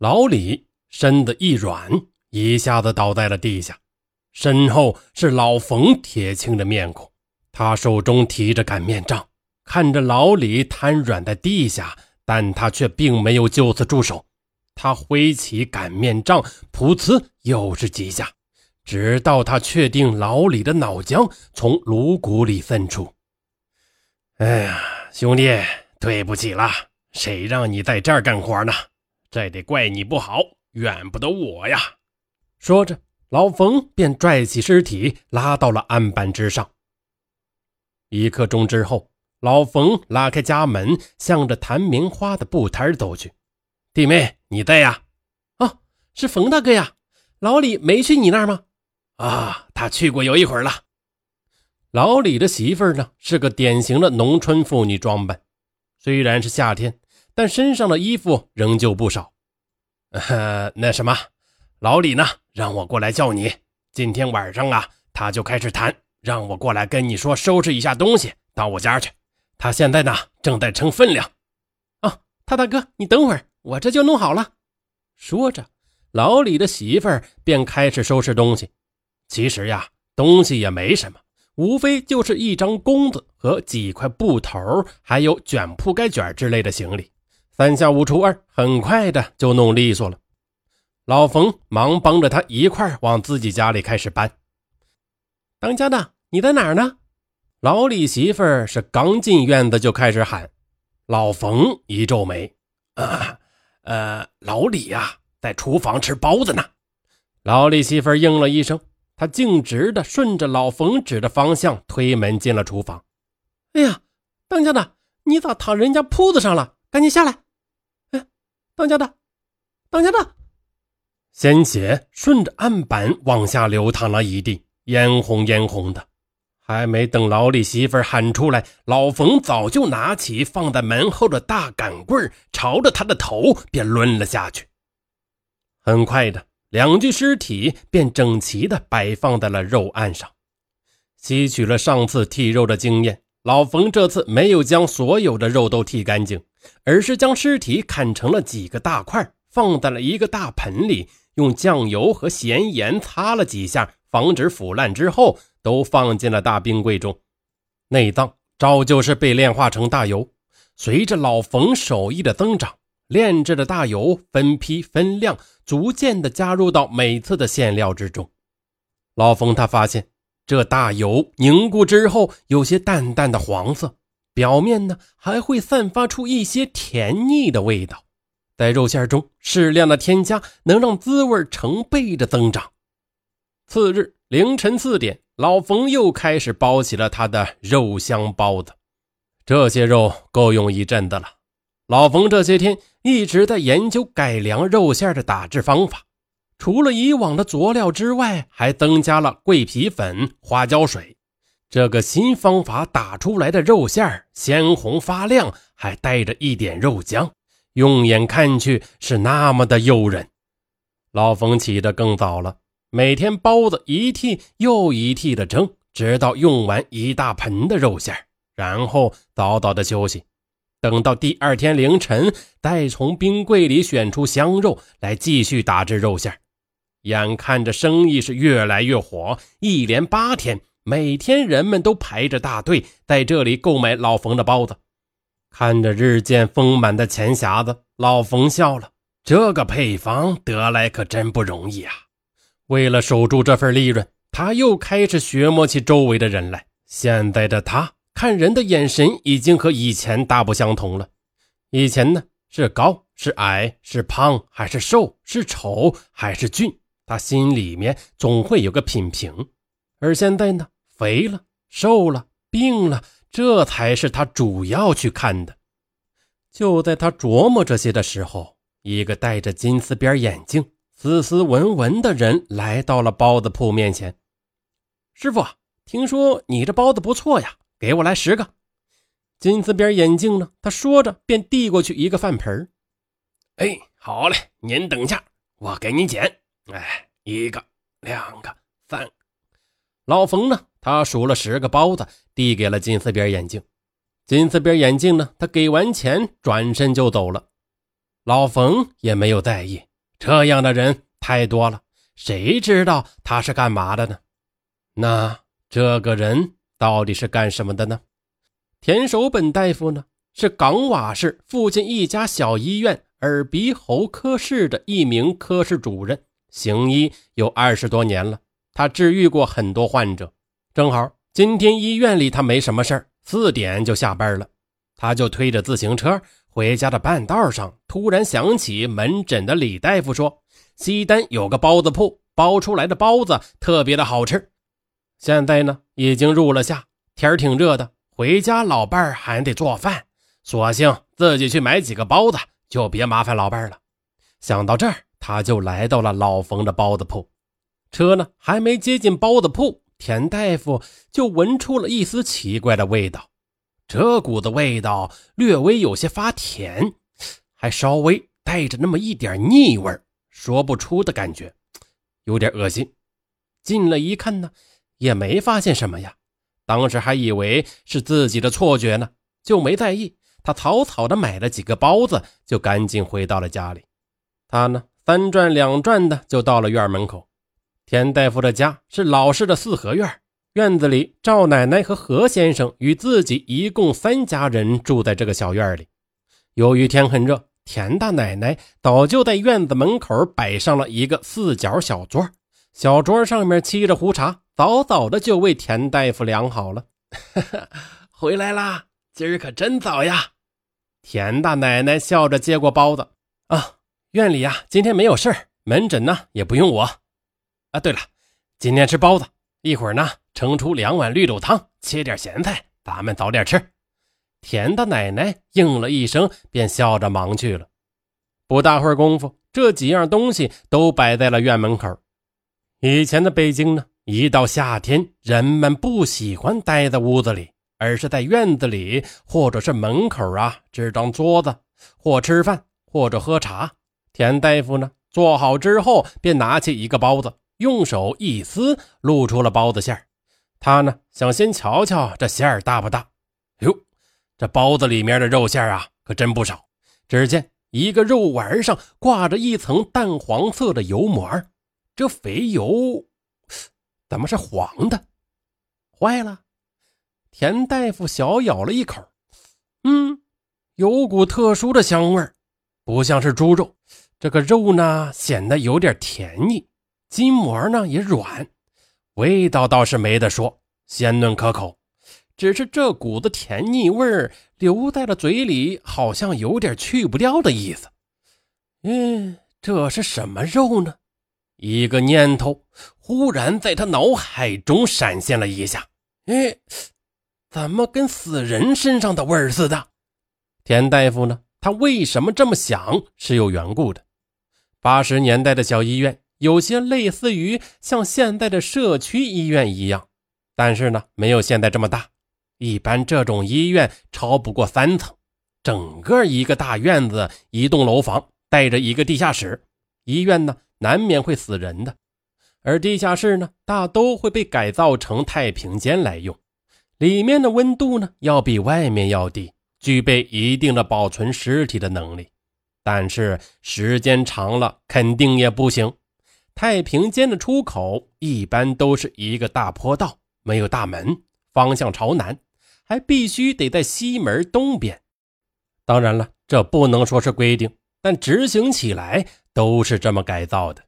老李身子一软，一下子倒在了地下，身后是老冯铁青的面孔，他手中提着擀面杖，看着老李瘫软在地下，但他却并没有就此住手，他挥起擀面杖，噗呲又是几下，直到他确定老李的脑浆从颅骨里分出。哎呀，兄弟，对不起了，谁让你在这儿干活呢？这得怪你不好，怨不得我呀！说着，老冯便拽起尸体拉到了案板之上。一刻钟之后，老冯拉开家门，向着弹棉花的布摊走去。弟妹，你在呀？啊，是冯大哥呀！老李没去你那儿吗？啊，他去过有一会儿了。老李的媳妇儿呢，是个典型的农村妇女装扮，虽然是夏天。但身上的衣服仍旧不少。呃，那什么，老李呢？让我过来叫你。今天晚上啊，他就开始谈，让我过来跟你说，收拾一下东西到我家去。他现在呢，正在称分量。啊，他大哥，你等会儿，我这就弄好了。说着，老李的媳妇儿便开始收拾东西。其实呀，东西也没什么，无非就是一张弓子和几块布头，还有卷铺盖卷之类的行李。三下五除二，很快的就弄利索了。老冯忙帮着他一块往自己家里开始搬。当家的，你在哪儿呢？老李媳妇是刚进院子就开始喊。老冯一皱眉：“啊，呃，老李呀，在厨房吃包子呢。”老李媳妇应了一声，他径直的顺着老冯指的方向推门进了厨房。哎呀，当家的，你咋躺人家铺子上了？赶紧下来！当家的，当家的，鲜血顺着案板往下流淌了一地，嫣红嫣红的。还没等老李媳妇喊出来，老冯早就拿起放在门后的大杆棍，朝着他的头便抡了下去。很快的，两具尸体便整齐的摆放在了肉案上。吸取了上次剔肉的经验，老冯这次没有将所有的肉都剔干净。而是将尸体砍成了几个大块，放在了一个大盆里，用酱油和咸盐擦了几下，防止腐烂之后，都放进了大冰柜中。内脏照旧是被炼化成大油。随着老冯手艺的增长，炼制的大油分批分量，逐渐的加入到每次的馅料之中。老冯他发现，这大油凝固之后，有些淡淡的黄色。表面呢还会散发出一些甜腻的味道，在肉馅中适量的添加，能让滋味成倍的增长。次日凌晨四点，老冯又开始包起了他的肉香包子。这些肉够用一阵子了。老冯这些天一直在研究改良肉馅的打制方法，除了以往的佐料之外，还增加了桂皮粉、花椒水。这个新方法打出来的肉馅鲜红发亮，还带着一点肉浆，用眼看去是那么的诱人。老冯起得更早了，每天包子一屉又一屉的蒸，直到用完一大盆的肉馅然后早早的休息，等到第二天凌晨，再从冰柜里选出香肉来继续打制肉馅眼看着生意是越来越火，一连八天。每天人们都排着大队在这里购买老冯的包子，看着日渐丰满的钱匣子，老冯笑了。这个配方得来可真不容易啊！为了守住这份利润，他又开始学摸起周围的人来。现在的他看人的眼神已经和以前大不相同了。以前呢，是高是矮，是胖还是瘦，是丑还是俊，他心里面总会有个品评。而现在呢，肥了、瘦了、病了，这才是他主要去看的。就在他琢磨这些的时候，一个戴着金丝边眼镜、斯斯文文的人来到了包子铺面前。师傅，听说你这包子不错呀，给我来十个。金丝边眼镜呢？他说着便递过去一个饭盆哎，好嘞，您等一下，我给你捡。哎，一个、两个、三。老冯呢？他数了十个包子，递给了金丝边眼镜。金丝边眼镜呢？他给完钱，转身就走了。老冯也没有在意，这样的人太多了，谁知道他是干嘛的呢？那这个人到底是干什么的呢？田守本大夫呢，是港瓦市附近一家小医院耳鼻喉科室的一名科室主任，行医有二十多年了。他治愈过很多患者。正好今天医院里他没什么事儿，四点就下班了，他就推着自行车。回家的半道上，突然想起门诊的李大夫说，西单有个包子铺，包出来的包子特别的好吃。现在呢，已经入了夏，天挺热的，回家老伴儿还得做饭，索性自己去买几个包子，就别麻烦老伴儿了。想到这儿，他就来到了老冯的包子铺。车呢，还没接近包子铺，田大夫就闻出了一丝奇怪的味道。这股子味道略微有些发甜，还稍微带着那么一点腻味说不出的感觉，有点恶心。进了一看呢，也没发现什么呀。当时还以为是自己的错觉呢，就没在意。他草草的买了几个包子，就赶紧回到了家里。他呢，三转两转的就到了院门口。田大夫的家是老式的四合院。院子里，赵奶奶和何先生与自己一共三家人住在这个小院里。由于天很热，田大奶奶早就在院子门口摆上了一个四角小桌，小桌上面沏着壶茶，早早的就为田大夫量好了。回来啦，今儿可真早呀！田大奶奶笑着接过包子。啊，院里呀，今天没有事儿，门诊呢也不用我。啊，对了，今天吃包子，一会儿呢。盛出两碗绿豆汤，切点咸菜，咱们早点吃。田大奶奶应了一声，便笑着忙去了。不大会儿功夫，这几样东西都摆在了院门口。以前的北京呢，一到夏天，人们不喜欢待在屋子里，而是在院子里或者是门口啊支张桌子，或吃饭，或者喝茶。田大夫呢，做好之后，便拿起一个包子，用手一撕，露出了包子馅儿。他呢，想先瞧瞧这馅儿大不大。哟，这包子里面的肉馅儿啊，可真不少。只见一个肉丸上挂着一层淡黄色的油膜，这肥油怎么是黄的？坏了！田大夫小咬了一口，嗯，有股特殊的香味儿不像是猪肉。这个肉呢，显得有点甜腻，筋膜呢也软。味道倒是没得说，鲜嫩可口，只是这股子甜腻味儿留在了嘴里，好像有点去不掉的意思。嗯，这是什么肉呢？一个念头忽然在他脑海中闪现了一下。哎，怎么跟死人身上的味儿似的？田大夫呢？他为什么这么想是有缘故的。八十年代的小医院。有些类似于像现在的社区医院一样，但是呢，没有现在这么大。一般这种医院超不过三层，整个一个大院子，一栋楼房带着一个地下室。医院呢，难免会死人的，而地下室呢，大都会被改造成太平间来用。里面的温度呢，要比外面要低，具备一定的保存尸体的能力。但是时间长了，肯定也不行。太平间的出口一般都是一个大坡道，没有大门，方向朝南，还必须得在西门东边。当然了，这不能说是规定，但执行起来都是这么改造的。